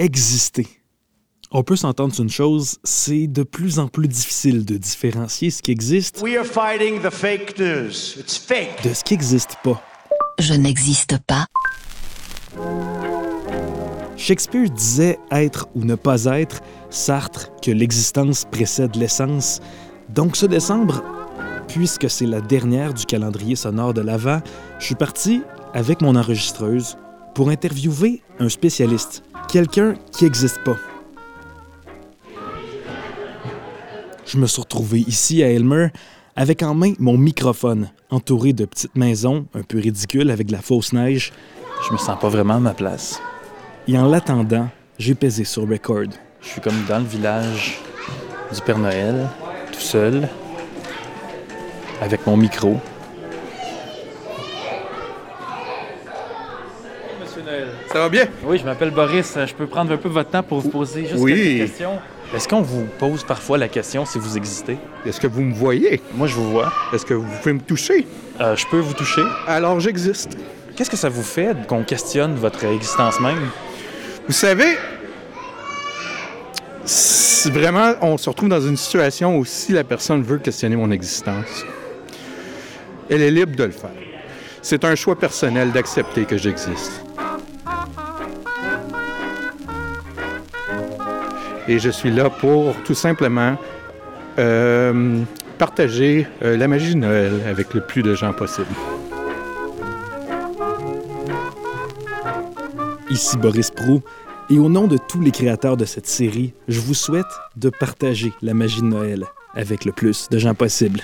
exister. On peut s'entendre sur une chose, c'est de plus en plus difficile de différencier ce qui existe We are fighting the fake news. It's fake. de ce qui n'existe pas. Je n'existe pas. Shakespeare disait être ou ne pas être, Sartre que l'existence précède l'essence. Donc ce décembre, puisque c'est la dernière du calendrier sonore de l'Avent, je suis parti avec mon enregistreuse pour interviewer un spécialiste, quelqu'un qui n'existe pas. Je me suis retrouvé ici à Elmer avec en main mon microphone, entouré de petites maisons un peu ridicules avec de la fausse neige. Je me sens pas vraiment à ma place. Et en l'attendant, j'ai pesé sur record. Je suis comme dans le village du Père Noël, tout seul, avec mon micro. Noël. Ça va bien? Oui, je m'appelle Boris. Je peux prendre un peu votre temps pour vous poser juste Oui. quelques questions. Est-ce qu'on vous pose parfois la question si vous existez? Est-ce que vous me voyez? Moi, je vous vois. Est-ce que vous pouvez me toucher? Euh, je peux vous toucher. Alors j'existe. Qu'est-ce que ça vous fait qu'on questionne votre existence même? Vous savez, si vraiment on se retrouve dans une situation où si la personne veut questionner mon existence, elle est libre de le faire. C'est un choix personnel d'accepter que j'existe. Et je suis là pour tout simplement euh, partager euh, la magie de Noël avec le plus de gens possible. Ici Boris Prou, et au nom de tous les créateurs de cette série, je vous souhaite de partager la magie de Noël avec le plus de gens possible.